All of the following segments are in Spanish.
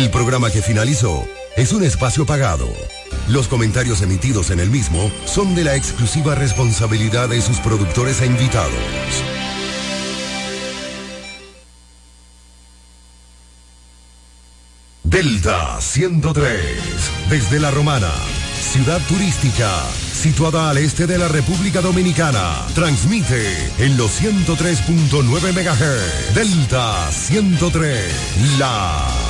El programa que finalizó es un espacio pagado. Los comentarios emitidos en el mismo son de la exclusiva responsabilidad de sus productores e invitados. Delta 103, desde La Romana, ciudad turística, situada al este de la República Dominicana, transmite en los 103.9 MHz. Delta 103, la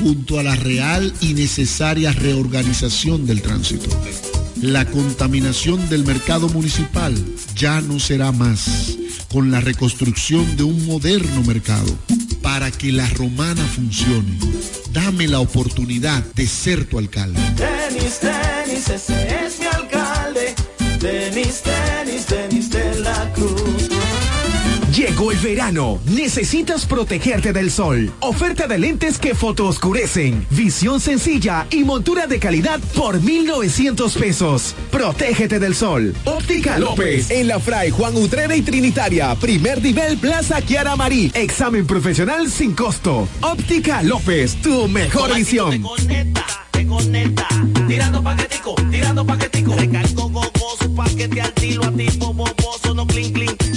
junto a la real y necesaria reorganización del tránsito. La contaminación del mercado municipal ya no será más con la reconstrucción de un moderno mercado para que la romana funcione. Dame la oportunidad de ser tu alcalde. Denis, Denis, ese es mi alcalde. Llegó el verano. Necesitas protegerte del sol. Oferta de lentes que fotooscurecen. Visión sencilla y montura de calidad por 1,900 pesos. Protégete del sol. Óptica López. En la Fray Juan Utrera y Trinitaria. Primer nivel Plaza Kiara Marí. Examen profesional sin costo. Óptica López. Tu mejor visión. Te conecta, te conecta. Tirando paquetico, tirando paquetico. Recargo gogoso, paquete al tiro, activo, boboso, no clink, clink.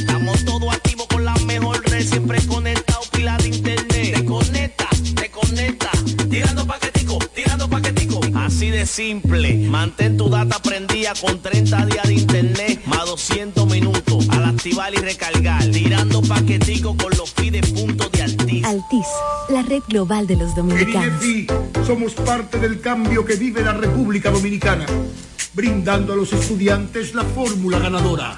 Siempre conectado, pila de internet. Te conecta, te conecta. Tirando paquetico, tirando paquetico. Así de simple. Mantén tu data prendida con 30 días de internet. Más 200 minutos. Al activar y recargar. Tirando paquetico con los pide puntos de Altis. Altis, la red global de los dominicanos. En INEFI somos parte del cambio que vive la República Dominicana, brindando a los estudiantes la fórmula ganadora.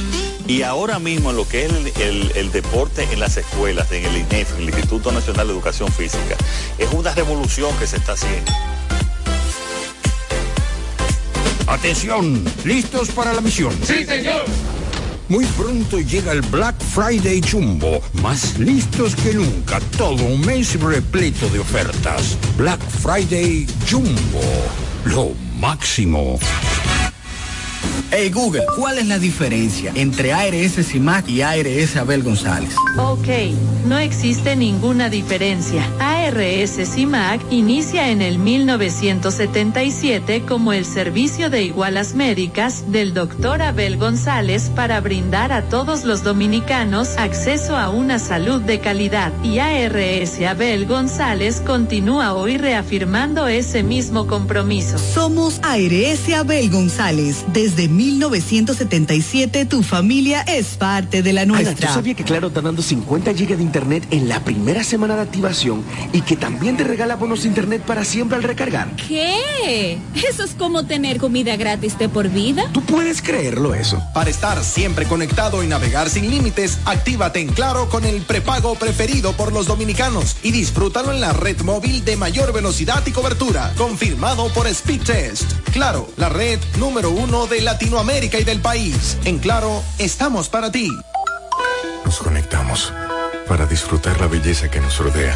Y ahora mismo lo que es el, el- el deporte en las escuelas, en el INEF, el Instituto Nacional de Educación Física, es una revolución que se está haciendo. Atención, ¿listos para la misión? Sí, señor. Muy pronto llega el Black Friday Jumbo, más listos que nunca, todo un mes repleto de ofertas. Black Friday Jumbo, lo máximo. Hey Google, ¿cuál es la diferencia entre ARS CIMAC y ARS Abel González? Ok, no existe ninguna diferencia. CIMAC inicia en el 1977 como el servicio de igualas médicas del doctor Abel González para brindar a todos los dominicanos acceso a una salud de calidad. Y ARS Abel González continúa hoy reafirmando ese mismo compromiso. Somos ARS Abel González. Desde 1977 tu familia es parte de la Aida, ¿tú nuestra. sabías que Claro está dando 50 GB de internet en la primera semana de activación y que también te regala bonos internet para siempre al recargar? ¿Qué? ¿Eso es como tener comida gratis de por vida? ¿Tú puedes creerlo eso? Para estar siempre conectado y navegar sin límites, actívate en Claro con el prepago preferido por los dominicanos y disfrútalo en la red móvil de mayor velocidad y cobertura, confirmado por Speedtest. Claro, la red número uno de Latinoamérica y del país. En Claro, estamos para ti. Nos conectamos para disfrutar la belleza que nos rodea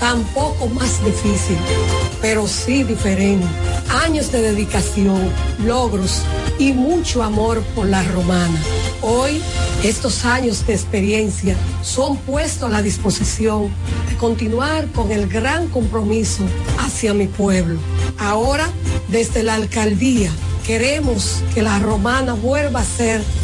tampoco más difícil, pero sí diferente. Años de dedicación, logros y mucho amor por La Romana. Hoy, estos años de experiencia son puestos a la disposición de continuar con el gran compromiso hacia mi pueblo. Ahora, desde la alcaldía, queremos que la romana vuelva a ser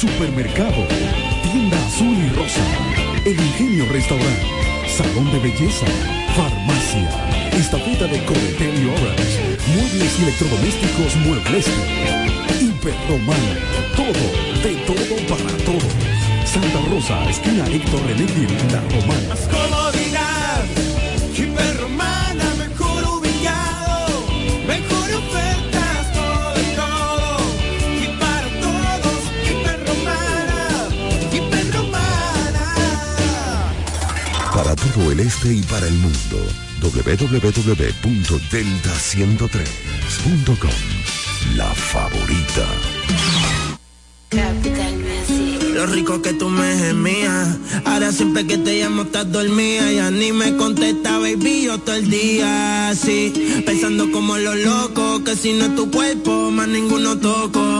Supermercado, Tienda Azul y Rosa, El Ingenio Restaurant, Salón de Belleza, Farmacia, Estafeta de Cometel y Orange, Muebles y Electrodomésticos Muebles, Hiperromana, todo, de todo para todos. Santa Rosa, esquina Héctor René La Romana. Todo el este y para el mundo, www.delta103.com. La favorita. Lo rico que tú me gemías. Ahora siempre que te llamo estás dormida. Ya ni me contesta, baby, yo todo el día así. Pensando como los locos, que si no es tu cuerpo, más ninguno toco.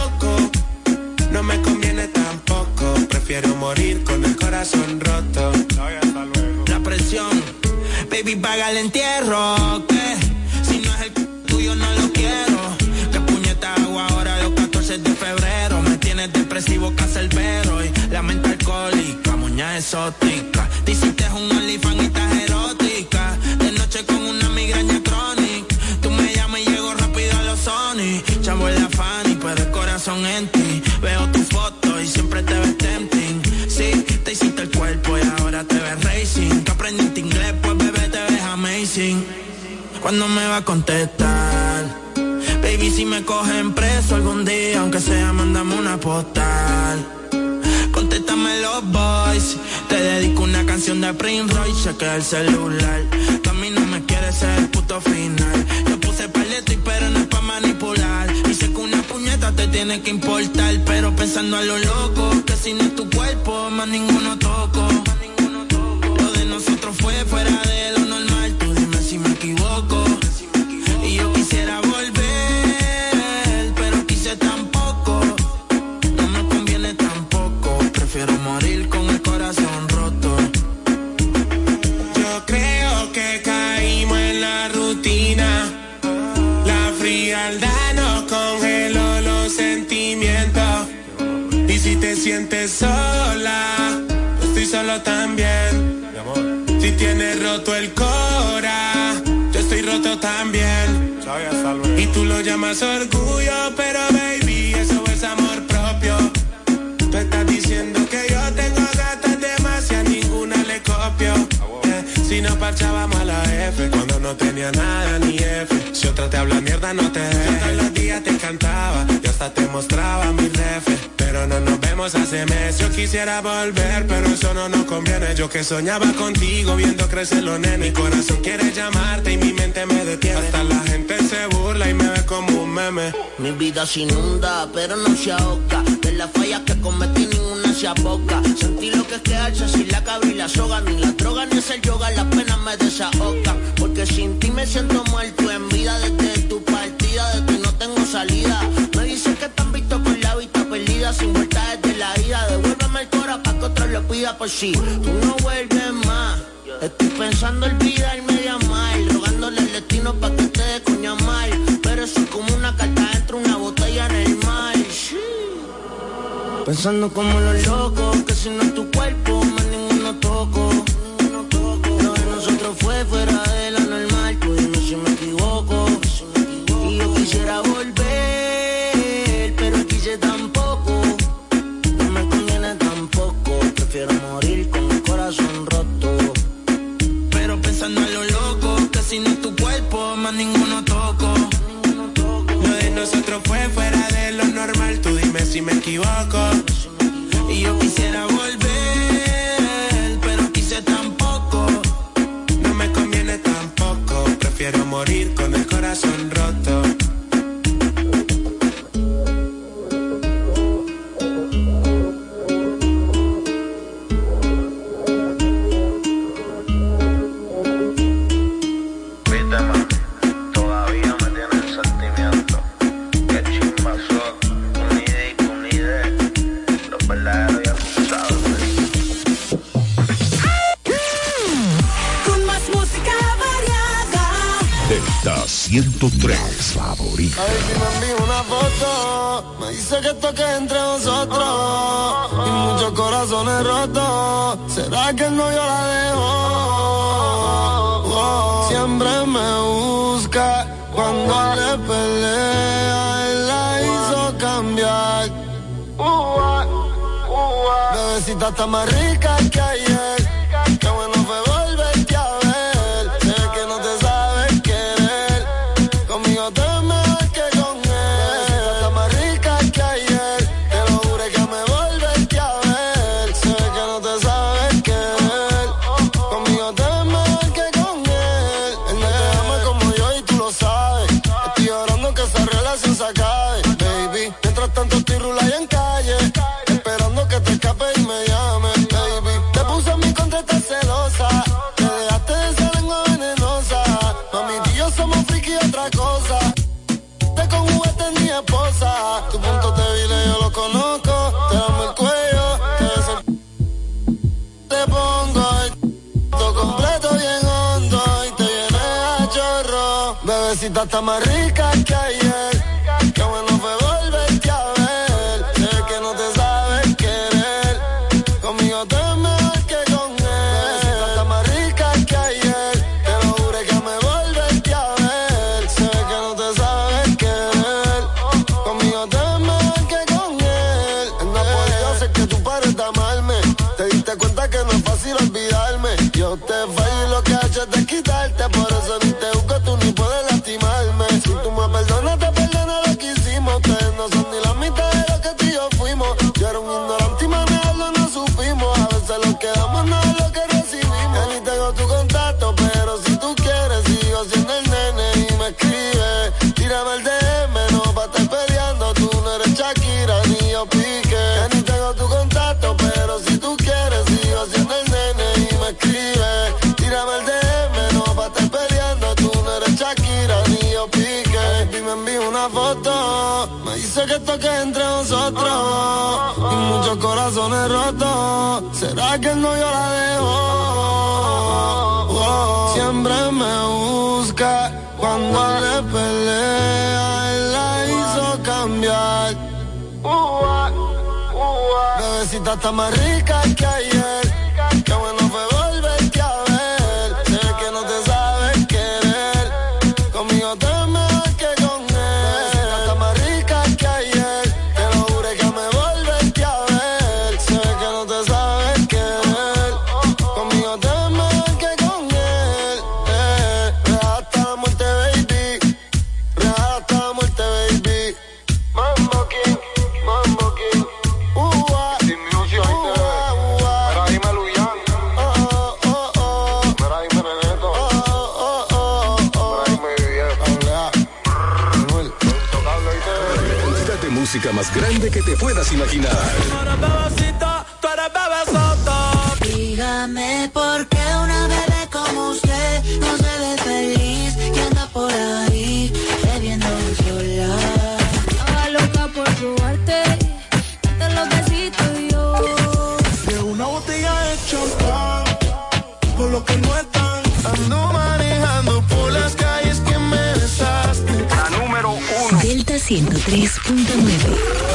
No me conviene tampoco, prefiero morir con el corazón roto. La presión, baby, paga el entierro, que si no es el tuyo no lo quiero. Que puñeta hago ahora los 14 de febrero. Me tienes depresivo, cacerbero y la mente alcohólica, muña exótica. Te hiciste un OnlyFans y estás erótica. De noche con una migraña crónica. Tú me llamas y llego rápido a los Sony. Chavo en la Fanny, pero el corazón en ti. Veo tu foto y siempre te ves tempting. Sí, te hiciste el cuerpo y ahora te ves racing. Que aprendiste inglés, pues bebé te ves amazing. ¿Cuándo me va a contestar? Baby, si me cogen preso algún día, aunque sea, mandame una postal. Contéstame los boys. Te dedico una canción de Prince Royce, chequea el celular. Tú a mí no me quieres ser el puto final. Yo puse paleto y pero tiene que importar, pero pensando a lo loco, que si no es tu cuerpo, más ninguno toco. Lo de nosotros fue fuera de lo normal, te sientes sola, estoy solo también. Mi amor. Si tienes roto el cora, yo estoy roto también. Y tú lo llamas orgullo, pero baby, eso es amor propio. Tú estás diciendo que yo tengo gatas demasiadas, ninguna le copio. Eh, si no parchábamos a la F, cuando no tenía nada ni F. Si otra te habla mierda, no te. Yo todos los días te cantaba, yo hasta te mostraba mi ref pero no nos vemos hace meses. Yo quisiera volver, pero eso no nos conviene. Yo que soñaba contigo, viendo crecer los nenes. Mi corazón quiere llamarte y mi mente me detiene. Hasta la gente se burla y me ve como un meme. Mi vida se inunda, pero no se ahoga. De las fallas que cometí ninguna se aboca. Sentí lo que es quedarse sin la cabra y la soga. Ni la droga ni es el yoga, las penas me desahogan. Porque sin ti me siento muerto en vida. Desde tu partida, de ti no tengo salida. Me dicen que te han visto con la vista perdida. Sin vuelta desde la ida. Devuélveme el cora pa' que otro lo pida por si tú no vuelves más. Estoy pensando olvidarme de amar. Rogándole al destino pa' que te dé coña mal. Pero eso es como una carta dentro de una botella en el mar. Pensando como los locos, que si no es tu cuerpo, fue fuera de lo normal, tú dime si me equivoco. Y yo quisiera volver, pero quise tampoco. No me conviene tampoco, prefiero morir con el rotos. ¿Será que el novio la dejó? Siempre me busca cuando le pelea. Él la hizo cambiar. Bebecita está más rica Bebecita está más rica que ayer. Qué bueno fue volverte a ver. Sé que no te sabes querer. Conmigo te mejor que con él. Bebecita está más rica que ayer. Te lo juro que me volverte a ver. Sé que no te sabes querer. Conmigo te mejor que con él. No podido hacer que tú pares de amarme. Te diste cuenta que no es fácil olvidarme. Yo te fallo que entre nosotros. Y muchos corazones rotos. ¿Será que el novio la dejó? Oh, siempre me busca cuando le pelea. Él la hizo cambiar. Bebecita está más rica que ayer. Música más grande que te puedas imaginar. Dígame por qué 103.9.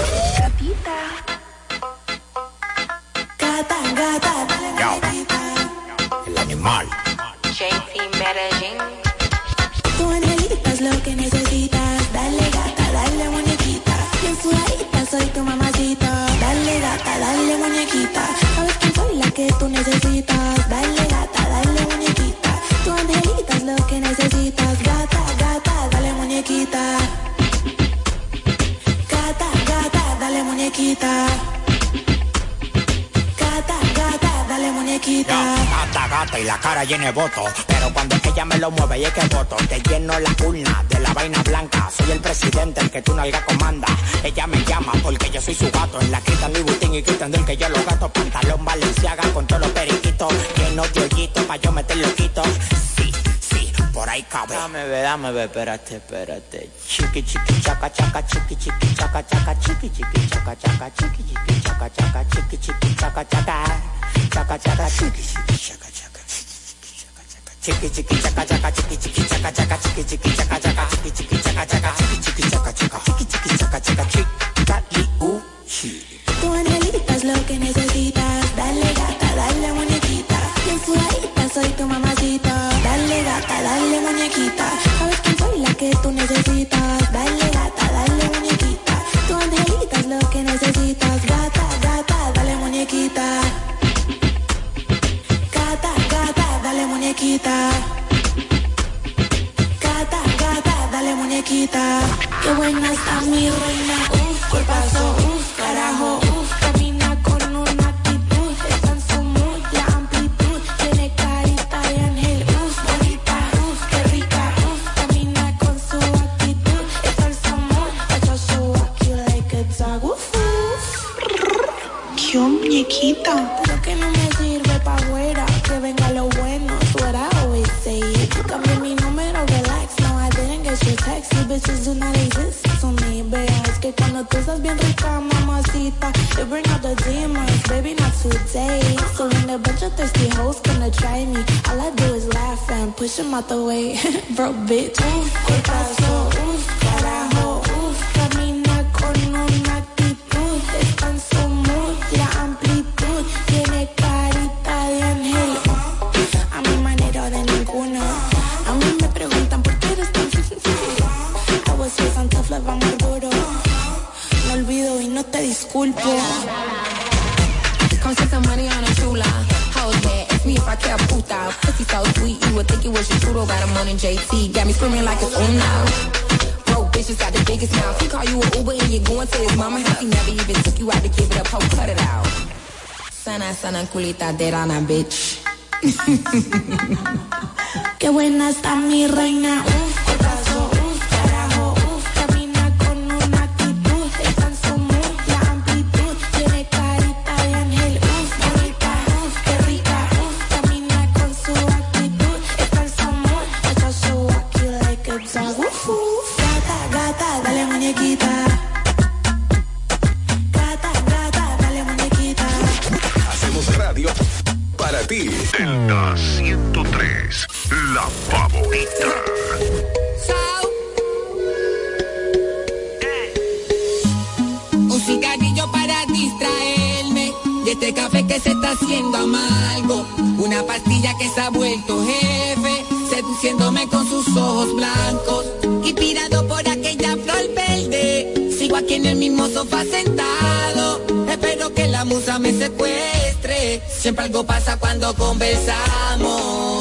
voto. Pero cuando ella me lo mueve y es que voto, te lleno la urna de la vaina blanca. Soy el presidente, el que tú nalga comanda. Ella me llama porque yo soy su gato. En la quita Louis Vuitton y quitan del que yo los gato. Pantalón Valenciaga con todos los periquitos. Lleno de hoyitos pa' yo meter loquitos. Sí, sí, por ahí cabe. Dame ver, dame ver, espérate, espérate. Chiqui, chiqui, chaca, chaca, chiqui, chiqui, chaca, chaca, chiqui, chiqui, chaca, chaca, chiqui, chiqui, chaca, chaca, chiqui, chiqui, chaca, chaca. Chaca, chaca, chiqui, chiqui, chaca. Chiqui, chiqui, chaca, chaca, chiqui, chiqui, chaca, chaca, chiqui, chiqui, chaca, chaca, chiqui, chiqui, chaca, chaca, chiqui, chiqui, chaca, chaca, chiqui, muñequita. Lo que no me sirve pa' afuera, que venga lo bueno, what I always say. Cambié mi número, relax, no, I didn't get your text. You bitches do not exist to me, vea, es que cuando tú estás bien rica, mamacita, you bring out the demons, baby, not today. So when a bunch of thirsty hoes gonna try me, all I do is laugh and push them out the way. Broke bitch, uf, cuerpazo, uf, on in JT, got me screaming like it's uno. Broke bitches got the biggest mouth. He call you an Uber and you're going to his mama house. He never even took you out to give it up. Ho, cut it out. Sana, sana, culita de rana, bitch. Qué buena está mi reina. Siempre algo pasa cuando conversamos.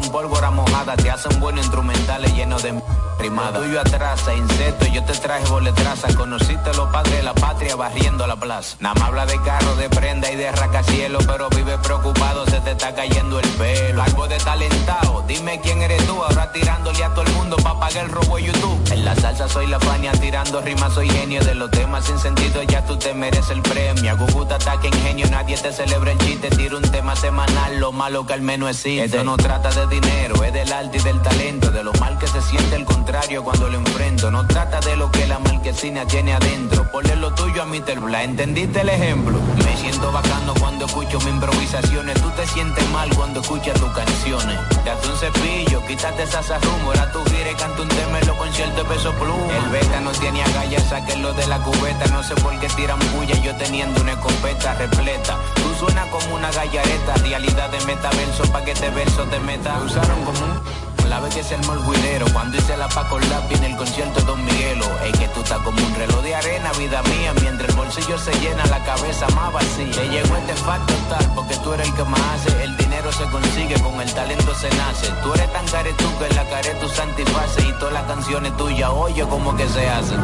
Son pólvora mojada, te hacen buenos instrumentales llenos de rimada. Lo tuyo atrasa, insecto, yo te traje boletraza, conociste los padres de la patria barriendo la plaza. Nada más habla de carro, de prenda y de racacielo, pero vive preocupado, se te está cayendo el pelo. Algo de talentado, dime quién eres tú, ahora tirándole a todo el mundo pa' pagar el robo de YouTube. En la salsa soy la fania, tirando rimas soy genio de los temas sin sentido, ya tú te mereces el premio. Guguta ataque ingenio, nadie te celebra el chiste, tiro un tema semanal, lo malo que al menos existe. Esto no trata de dinero, es del arte y del talento, de lo mal que se siente el contrario cuando lo enfrento. No trata de lo que la marquesina tiene adentro, ponle lo tuyo a Mr. Bla, ¿entendiste el ejemplo? Me siento bacano cuando escucho mis improvisaciones, tú te sientes mal cuando escuchas tus canciones. Date un cepillo, quítate esa rumbo, ahora tú quieres canta un tema en los conciertos peso pluma. El beta no tiene agallas, sáquenlo de la cubeta, no sé por qué tiran bulla, yo teniendo una escopeta repleta. Tú suenas como una gallareta, realidad de metaverso, pa' que este verso te meta. Me usaron como un la vez que se armó el guidero Cuando hice la Paco Lápiz en el concierto Don Miguelo. Es que tú estás como un reloj de arena, vida mía Mientras el bolsillo se llena, la cabeza más vacía. Te llegó este facto tal, porque tú eres el que más hace. El dinero se consigue, con el talento se nace. Tú eres tan caretú que en la care tu satisface Y todas las canciones tuyas, oye como que se hacen.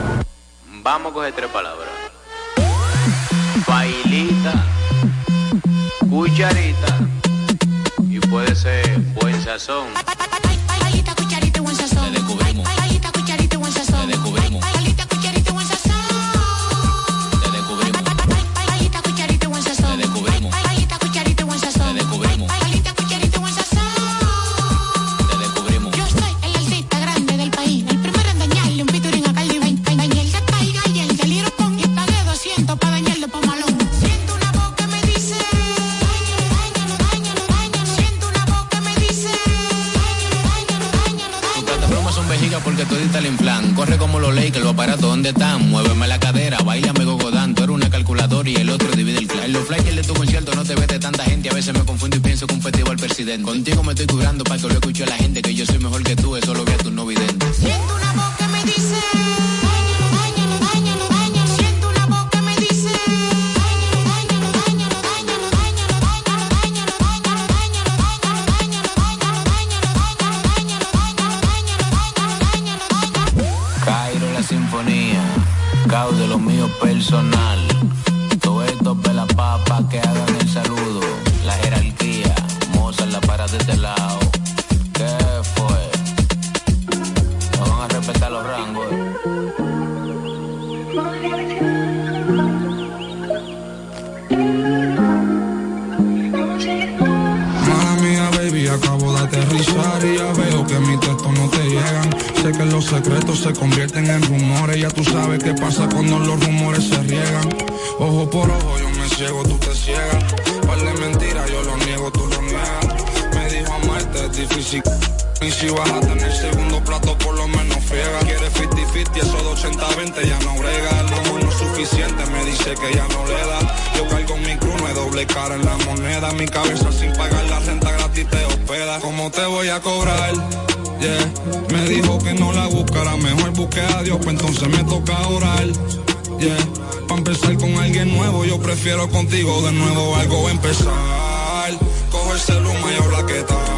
Vamos a coger tres palabras. Bailita Cucharita Y puede ser buen sazón veo que mis textos no te llegan. Sé que los secretos se convierten en rumores. Ya tú sabes qué pasa cuando los rumores se riegan. Ojo por ojo, yo me ciego, tú te ciegas. Par mentiras, yo lo niego, tú lo niegas. Me dijo amarte es difícil. Y si vas a tener segundo plato, por lo menos friega. Quieres 50-50, eso de 80-20 ya no brega. El no es suficiente, me dice que ya no le da. Yo cargo mi cruz, hay doble cara en la moneda. Mi cabeza sin pagar la renta gratis te hospeda. ¿Cómo te voy a cobrar? Yeah. Me dijo que no la buscara, mejor busque a Dios, pues entonces me toca orar. Yeah. Pa' empezar con alguien nuevo, yo prefiero contigo de nuevo algo empezar. Coge el celular y habla qué tal.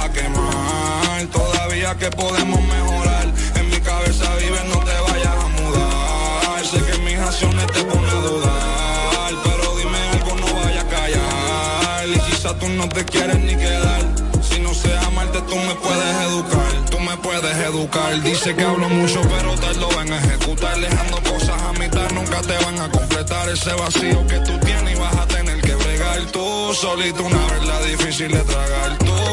Vayas a quemar. Todavía que podemos mejorar. En mi cabeza vive, no te vayas a mudar. Sé que mis acciones te ponen a dudar. Pero dime algo, no vaya a callar. Y quizá tú no te quieres ni quedar. Si no sé amarte, tú me puedes educar. Tú me puedes educar. Dice que hablo mucho, pero te lo van a ejecutar. Dejando cosas a mitad, nunca te van a completar ese vacío que tú tienes y vas a tener que bregar. Tú solito una verdad difícil de tragar. Tú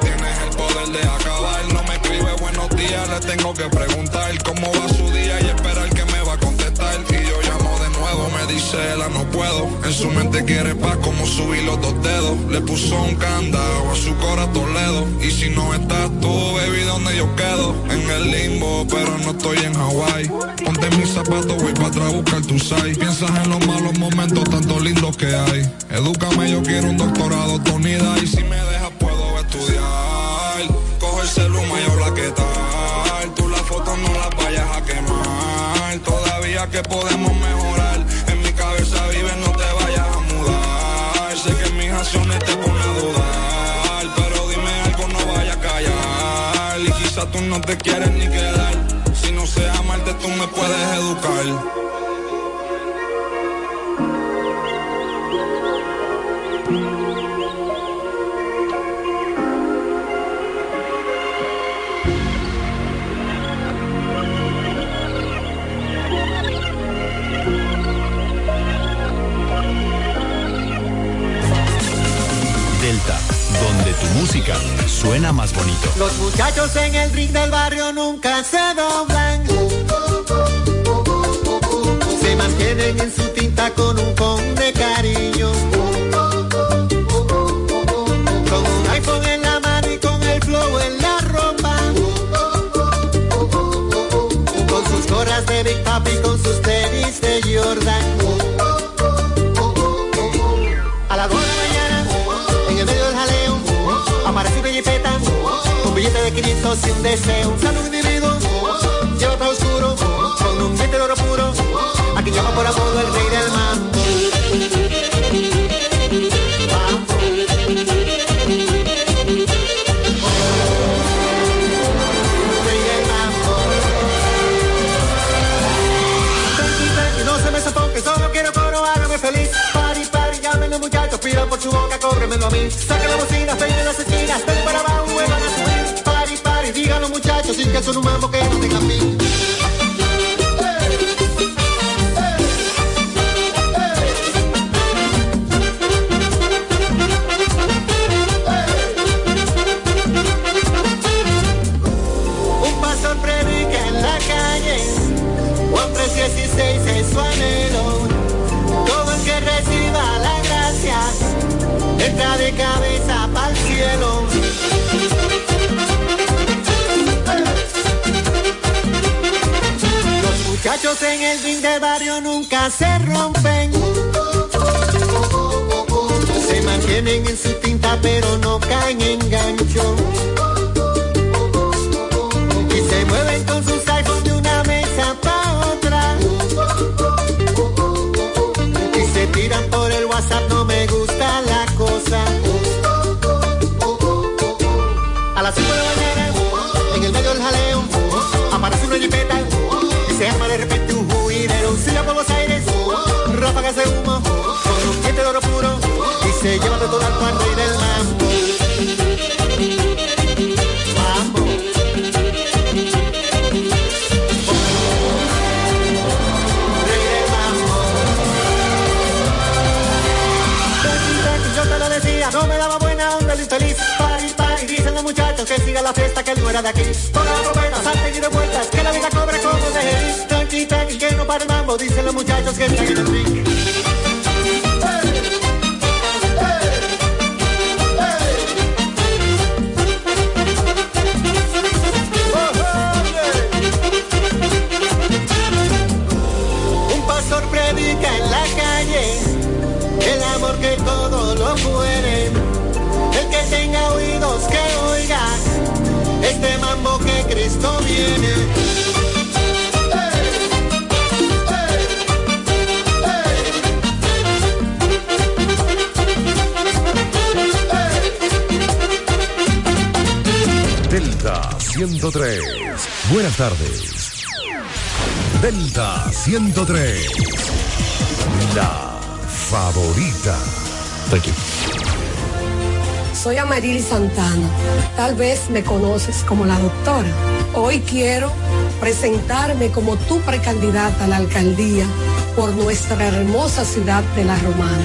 tienes el poder de acabar. No me escribe buenos días, le tengo que preguntar cómo va su día y esperar que me va a contestar. Y yo llamo de nuevo, me dice ella no puedo. En su mente quiere paz como subir los dos dedos. Le puso un candado a su corazón Toledo. Y si no estás tú, baby, ¿dónde yo quedo? En el limbo, pero no estoy en Hawái. Ponte mis zapatos, voy para atrás a buscar tu site. Piensas en los malos momentos, tanto lindos que hay. Edúcame, yo quiero un doctorado, Tonida. Y si me dejas, puedo estudiar. Coge el celular y habla qué tal. Tú las fotos no las vayas a quemar. Todavía que podemos mejorar. En mi cabeza vive, no te vayas a mudar. Sé que mis acciones te ponen a dudar. Pero dime algo, no vaya a callar. Y quizá tú no te quieres ni quedar. Si no sé amarte, tú me puedes educar. Tu música suena más bonito. Los muchachos en el ring del barrio nunca se doblan. Se mantienen en su tinta con un con de cariño. De 500 y un deseo. Un individuo, lleva todo oscuro, con un diente de oro puro, a quien llama por apodo el rey del mambo. Rey del mambo. Tranqui, tranqui, no se me sofoque, solo quiero coro, hágame feliz. Pari, pari, llamen los muchachos, pidan por su boca, cóbremelo a mí. Saca la bocina, peine las esquinas, muchachos, sin que son un mambo que no tenga fin. Muchachos en el ring de barrio nunca se rompen. Se mantienen en su tinta pero no caen en gancho. Y se mueven con sus iPhones de una mesa pa' otra. Y se tiran por el WhatsApp, no me gusta la cosa. todo al cuarto y del mambo. Que yo te lo decía, no me daba buena onda el infeliz. Pari, pari, dicen los muchachos que siga la fiesta que él no era de aquí. Toda la propuesta, salte y de vueltas, que la vida cobra como de él. Tranqui, que no para el mambo, dicen los muchachos que están en el ring. 103. Buenas tardes. Delta 103. La favorita. Soy Amarili Santana. Tal vez me conoces como la doctora. Hoy quiero presentarme como tu precandidata a la alcaldía por nuestra hermosa ciudad de La Romana,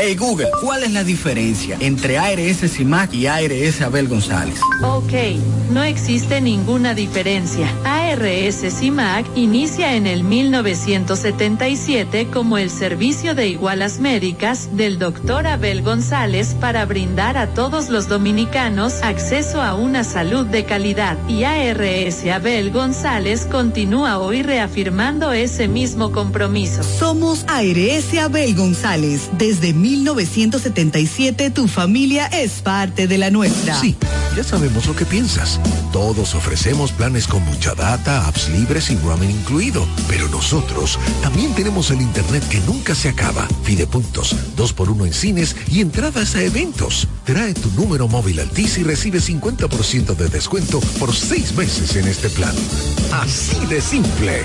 Hey Google, ¿cuál es la diferencia entre ARS CIMAC y ARS Abel González? Ok, no existe ninguna diferencia. CIMAC inicia en el 1977 como el servicio de igualas médicas del doctor Abel González para brindar a todos los dominicanos acceso a una salud de calidad. Y ARS Abel González continúa hoy reafirmando ese mismo compromiso. Somos ARS Abel González. Desde 1977 tu familia es parte de la nuestra. Sí, ya sabemos lo que piensas. Todos ofrecemos planes con mucha data, apps libres y roaming incluido. Pero nosotros también tenemos el internet que nunca se acaba. Fidepuntos, dos por uno en cines y entradas a eventos. Trae tu número móvil Altis y recibe 50% de descuento por seis meses en este plan. Así de simple.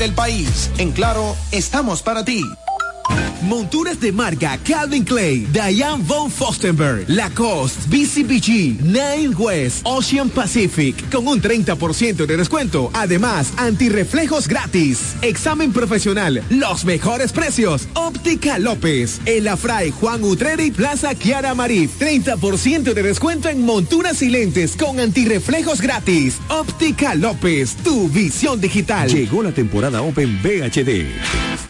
del país. En Claro, estamos para ti. Monturas de marca Calvin Clay, Diane von Fostenberg, Lacoste, BCBG, Nine West, Ocean Pacific, con un 30% de descuento. Además, antirreflejos gratis. Examen profesional, los mejores precios. Óptica López, El Afray, Juan Utreri, Plaza Kiara Marif. 30% de descuento en monturas y lentes con antirreflejos gratis. Óptica López, tu visión digital. Llegó la temporada Open VHD.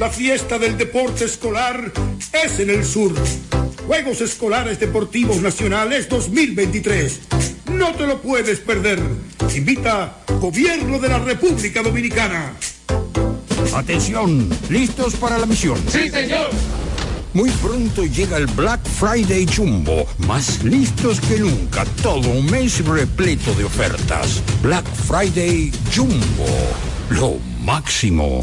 La fiesta del deporte escolar es en el sur. Juegos Escolares Deportivos Nacionales 2023. No te lo puedes perder. Invita Gobierno de la República Dominicana. Atención, ¿listos para la misión? Sí, señor. Muy pronto llega el Black Friday Jumbo, más listos que nunca, todo un mes repleto de ofertas. Black Friday Jumbo, lo máximo.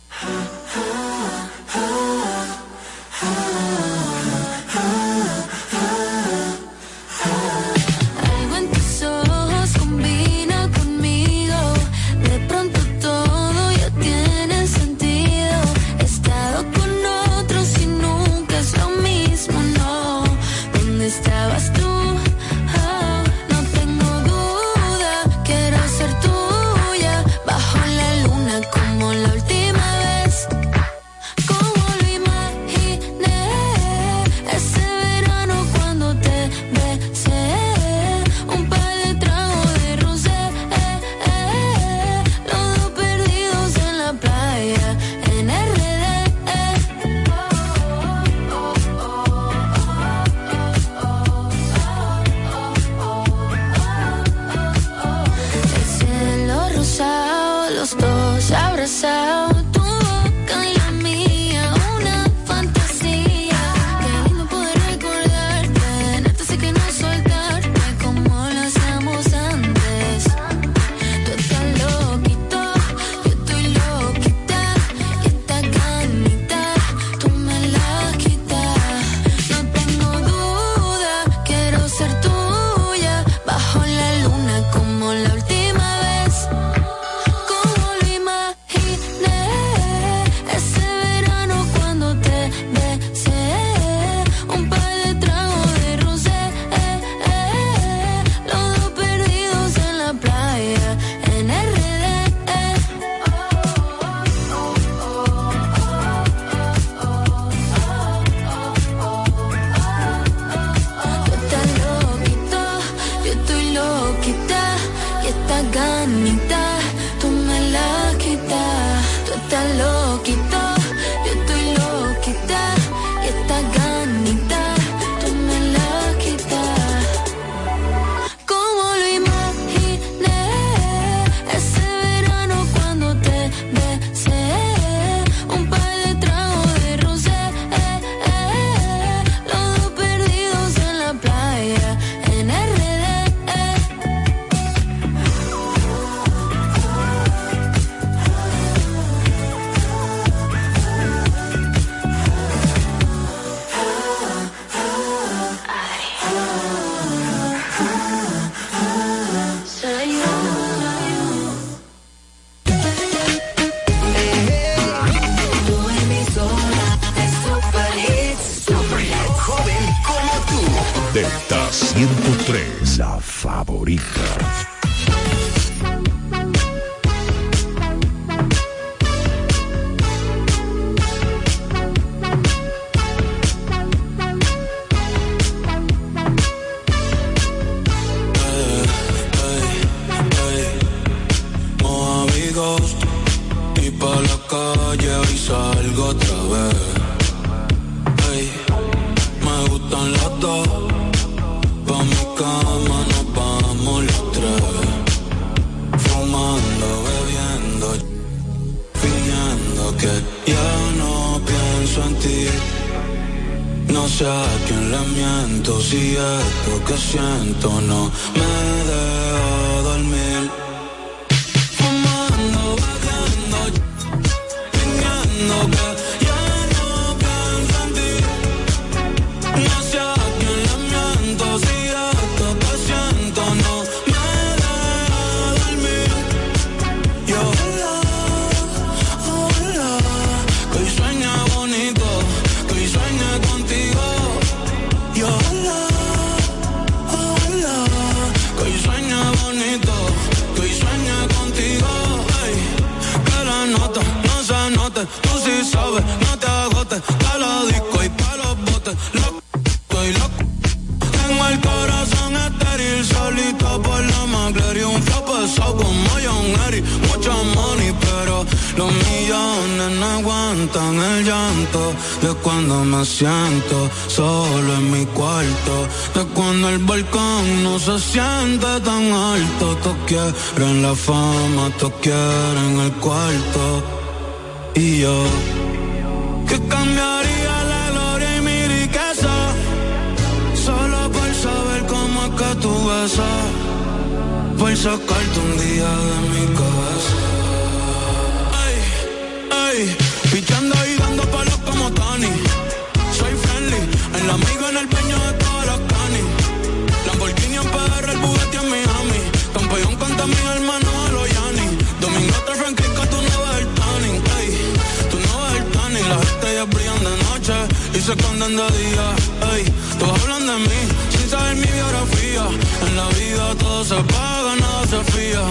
De cuando me siento solo en mi cuarto, de cuando el balcón no se siente tan alto, todos quieren la fama, todos quieren el cuarto, y yo, que cambiaría la gloria y mi riqueza, solo por saber cómo es que tú besas, por sacarte un día de mi cabeza. El amigo en el peño de todas las canis. Lamborghini en PR, el Bugatti en Miami. Campeón canta mi hermano a los Yanni. Domingo otra franquica, tú no ves el tanning. Ey, tú no ves el tanning. Las estrellas brillan de noche y se esconden de día. Ey, todos hablan de mí sin saber mi biografía. En la vida todo se paga, nada se fía.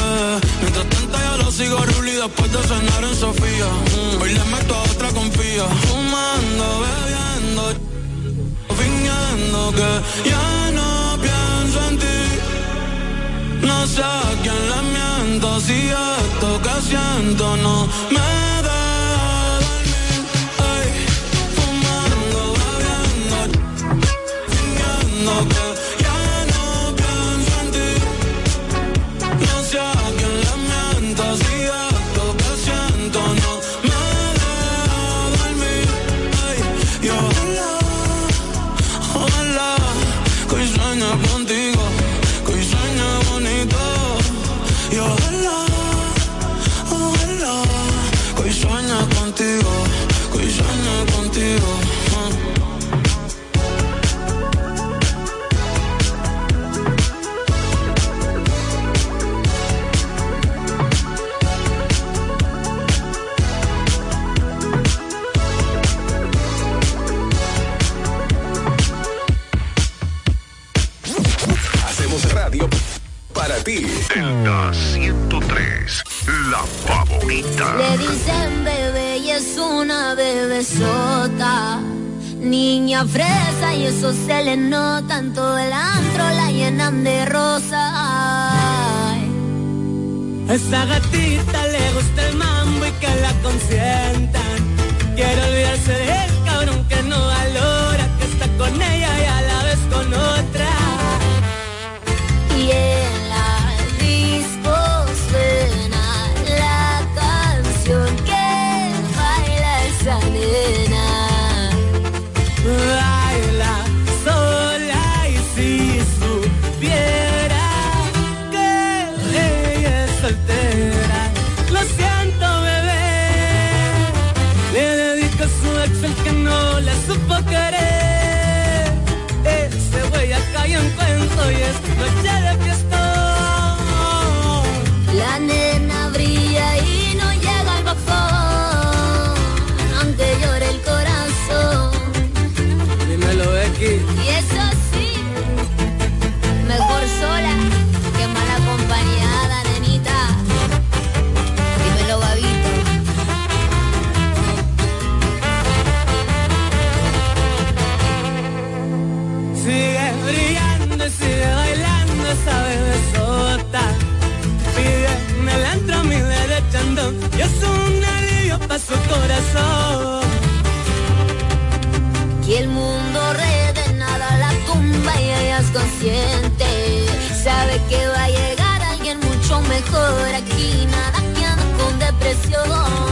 Eh, mientras tanto ya lo sigo Ruli después de cenar en Sofía. Mm, hoy le meto a otra confía. Fumando, bebiendo, que ya no pienso en ti. No sé a quién le miento si esto que siento no me eso se le nota en todo el antro, la llenan de rosas. A esa gatita le gusta el mambo y que la consientan. Quiere olvidarse aquí, nada con depresión.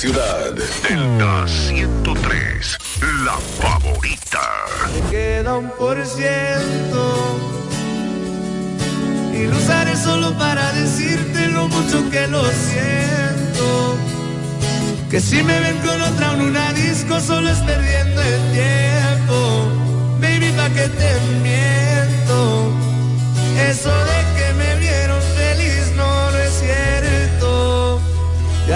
Ciudad. Delta 103, la favorita. Me queda un por ciento y lo usaré solo para decirte lo mucho que lo siento. Que si me ven con otra en una disco solo es perdiendo el tiempo. Baby, pa' que te miento.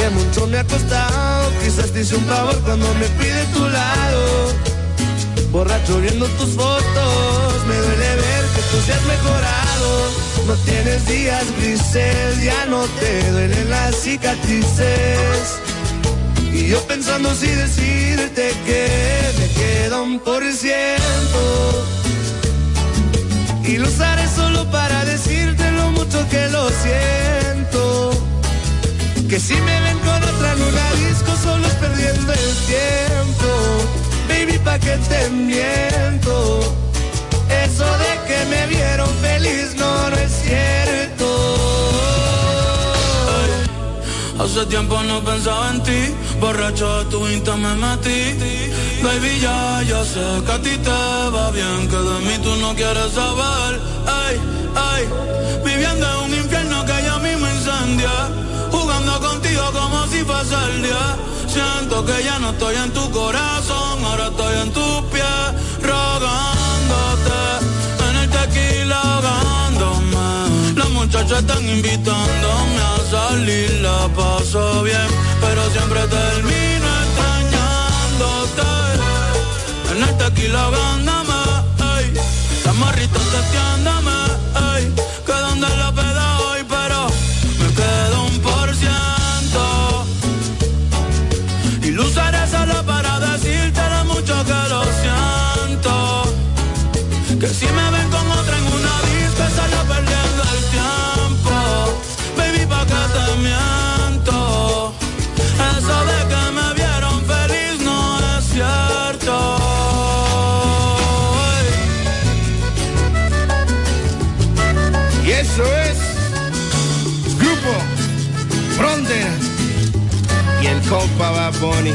que mucho me ha costado. Quizás te hice un favor cuando me pide tu lado. Borracho viendo tus fotos, me duele ver que tú seas mejorado. No tienes días grises, ya no te duelen las cicatrices. Y yo pensando si decirte que me queda un por ciento. Y lo usaré solo para decirte lo mucho que lo siento. Que si me ven con otra en una disco solo es perdiendo el tiempo. Baby, pa' que te miento. Eso de que me vieron feliz no, no es cierto. Hace tiempo no pensaba en ti, borracho de tu insta me metí. Baby, ya, ya sé que a ti te va bien, que de mí tú no quieres saber. Ay, ay, viviendo en un infierno que ya mismo incendia. Jugando contigo como si fuese el día. Siento que ya no estoy en tu corazón, ahora estoy en tus pies, rogándote. En el tequila ahogándome. Las muchachas están invitándome a salir, la paso bien, pero siempre termino extrañándote. En el tequila ahogándome, ey. Las morritas testeándome, y el compa Bad Bunny.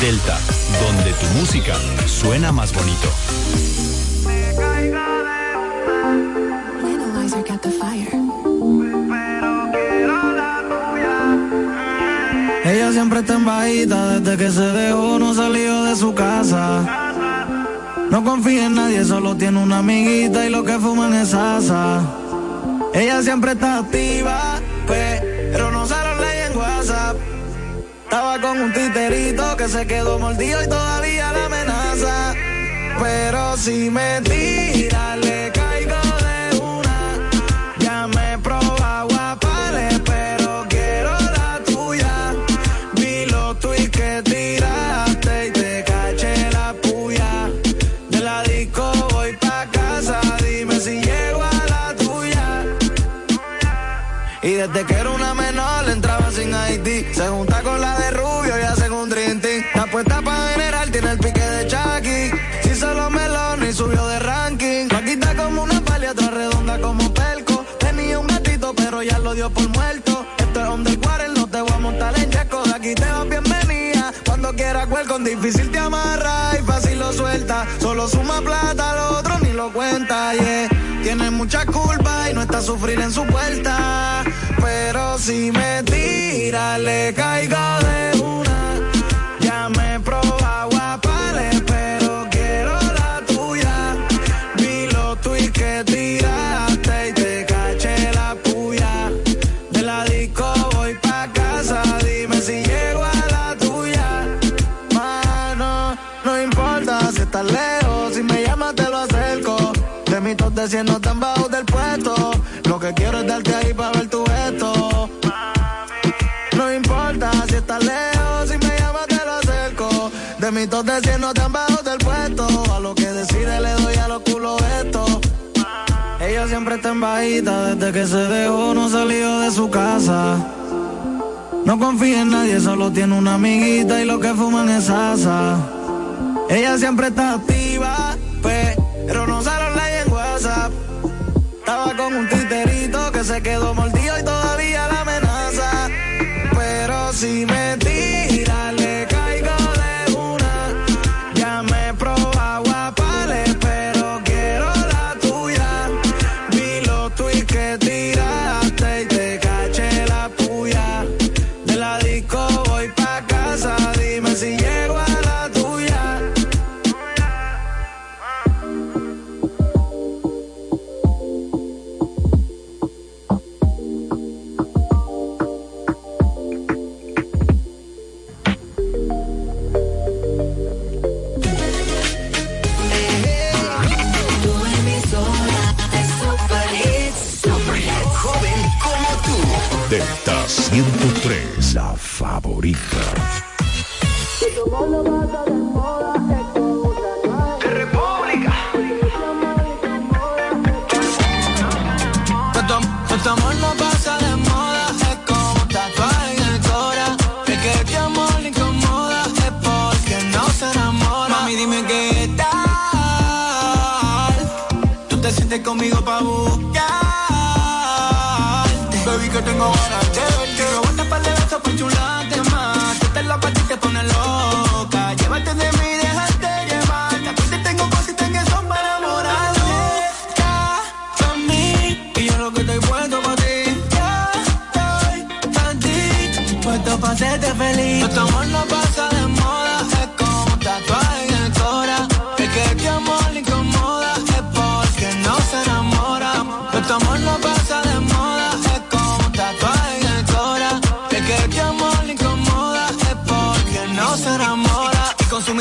Delta, donde tu música suena más bonito. Desde que se dejó, no salió de su casa. No confía en nadie, solo tiene una amiguita y lo que fuman es asa. Ella siempre está activa, pero no se lo lee en WhatsApp. Estaba con un titerito que se quedó mordido y todavía la amenaza. Pero si me tira, Quieras con difícil te amarra y fácil lo suelta. Solo suma plata, lo otro ni lo cuenta, yeah. Tiene mucha culpa y no está a sufrir en su puerta. Pero si me tira, le caigo de una. siendo tan bajo del puesto. Lo que quiero es darte ahí para ver tu gesto. No importa si estás lejos, si me llamas te lo acerco. De mi tos de siendo tan bajo del puesto. A lo que decide le doy a los culos esto. Ella siempre está en bajita, desde que se dejó no salió de su casa. No confía en nadie, solo tiene una amiguita y lo que fuman es asa. Ella siempre está activa, pero no sabe estaba con un titerito que se quedó mordido y todavía la amenaza. Pero si me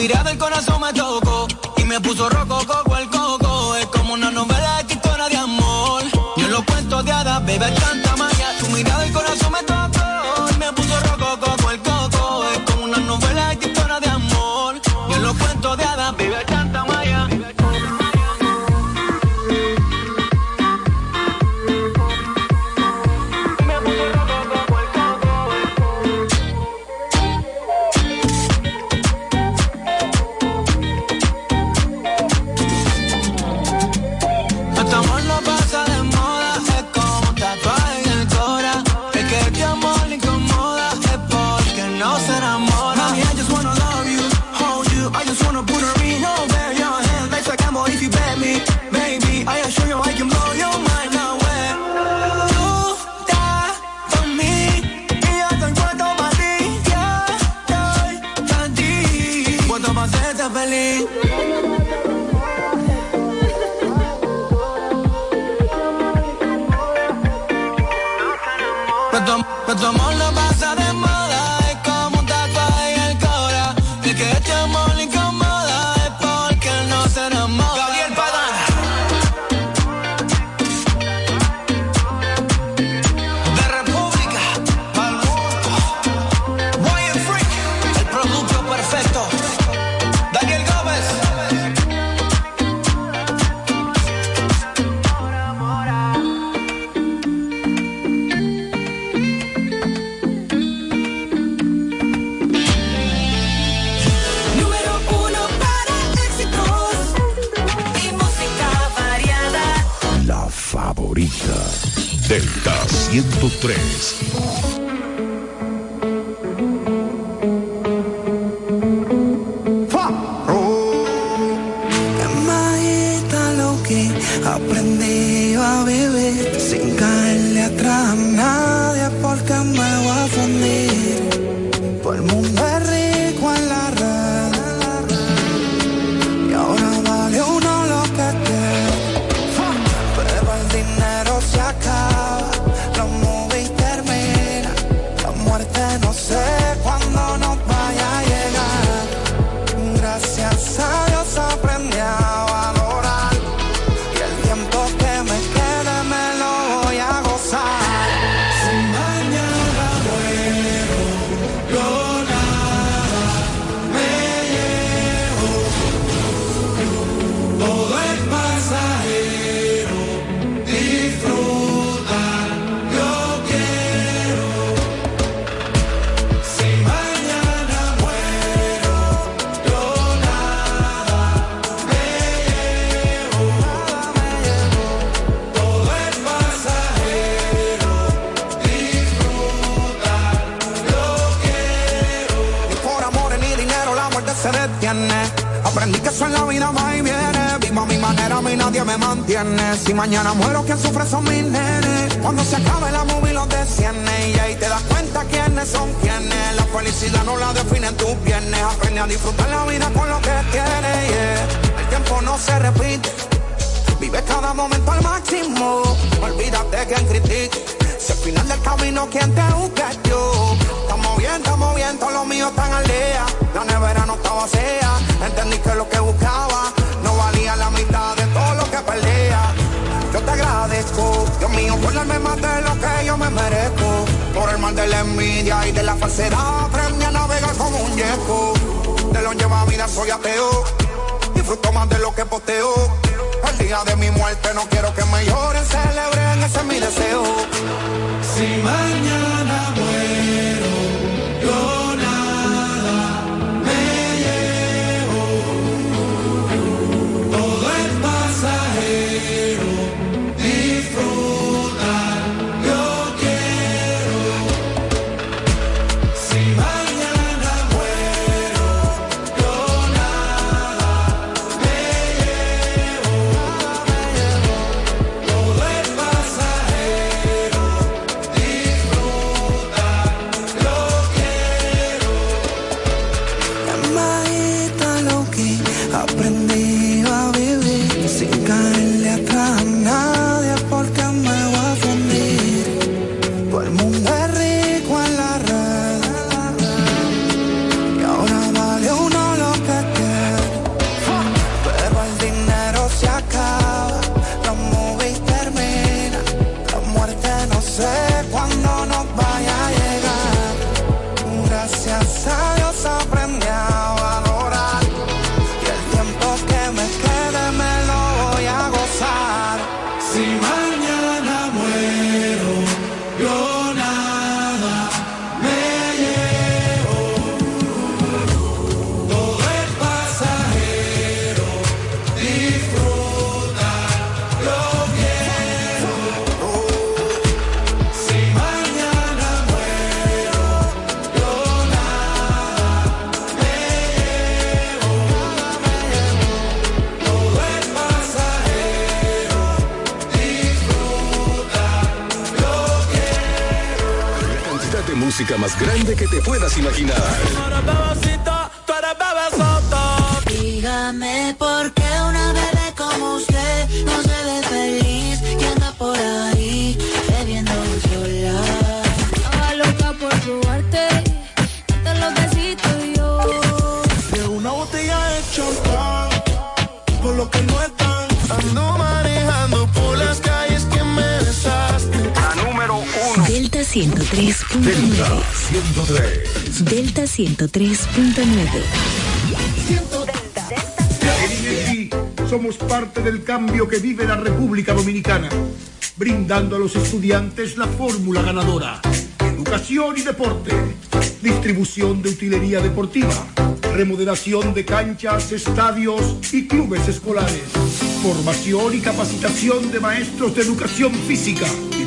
Tirado el corazón mató. tu amor pasa de. Me mantiene. Si mañana muero, quien sufre son mis nenes. Cuando se acabe la movie los desciende. Y ahí te das cuenta quiénes son quienes. La felicidad no la definen tus viernes. Aprende a disfrutar la vida con lo que tienes. El tiempo no se repite. Vive cada momento al máximo. Olvídate que critique. Si al final del camino quien te busca es yo. Estamos bien, estamos bien, todos los míos están al día. La nevera no estaba vacía. Entendí que lo que buscaba valía la mitad de todo lo que perdía. Yo te agradezco, Dios mío, por darme más de lo que yo me merezco. Por el mal de la envidia y de la falsedad, aprendí a navegar como un yeco. De lo lleva vida soy ateo, disfruto más de lo que posteo. El día de mi muerte no quiero que me lloren, celebren, ese es mi deseo. Si mañana más grande que te puedas imaginar. Dígame por qué 103.9. Delta 103. Delta 103.9. En INEGI somos parte del cambio que vive la República Dominicana, brindando a los estudiantes la fórmula ganadora. Educación y deporte, distribución de utilería deportiva, remodelación de canchas, estadios y clubes escolares, formación y capacitación de maestros de educación física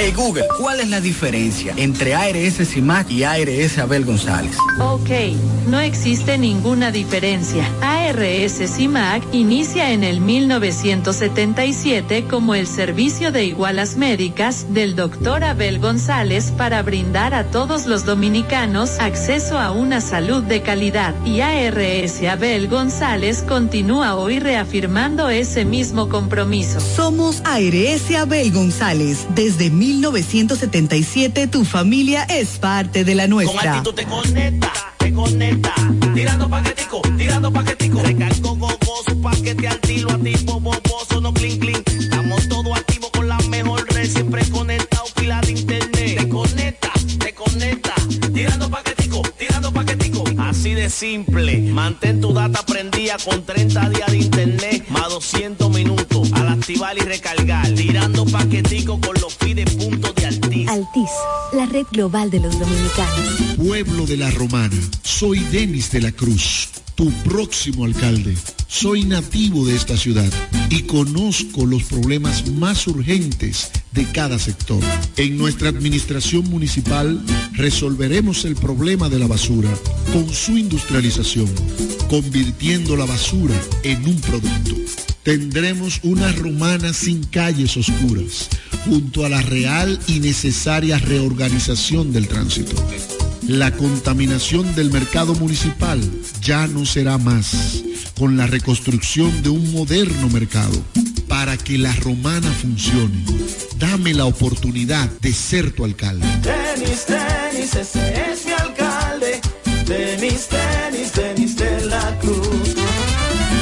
Hey Google, ¿cuál es la diferencia entre ARS CIMAC y ARS Abel González? Ok, no existe ninguna diferencia. CIMAC inicia en el 1977 como el servicio de igualas médicas del doctor Abel González para brindar a todos los dominicanos acceso a una salud de calidad. Y ARS Abel González continúa hoy reafirmando ese mismo compromiso. Somos ARS Abel González. Desde 1977 tu familia es parte de la Con nuestra. actitud te conecta, te conecta. Tirando paquetico, tirando paquetico. Recargo gogoso, paquete al tiro, activo, boboso, no clean, clean. Estamos todos activos con la mejor red, siempre conectado, pila de internet. Te conecta, te conecta. Tirando paquetico, tirando paquetico. Así de simple, mantén tu data prendida con 30 días de internet, más 200 minutos. Al activar y recargar. Tirando paquetico con los fides puntos Altis. La red global de los dominicanos. Pueblo de la Romana, soy Denis de la Cruz, tu próximo alcalde. Soy nativo de esta ciudad y conozco los problemas más urgentes de cada sector. En nuestra administración municipal resolveremos el problema de la basura con su industrialización, convirtiendo la basura en un producto. Tendremos una romana sin calles oscuras, junto a la real y necesaria reorganización del tránsito. La contaminación del mercado municipal ya no será más con la reconstrucción de un moderno mercado. Para que la romana funcione, dame la oportunidad de ser tu alcalde. Tenis, tenis, es alcalde. Tenis.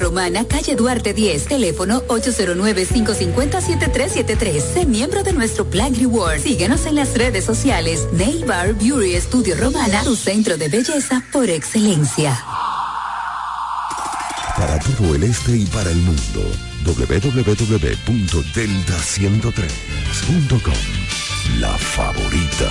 Romana, calle Duarte 10, teléfono 809-550-7373. Sé miembro de nuestro Plan Reward. Síguenos en las redes sociales. Nail Beauty Studio Romana, tu centro de belleza por excelencia. Para todo el este y para el mundo, www.delta103.com. La favorita.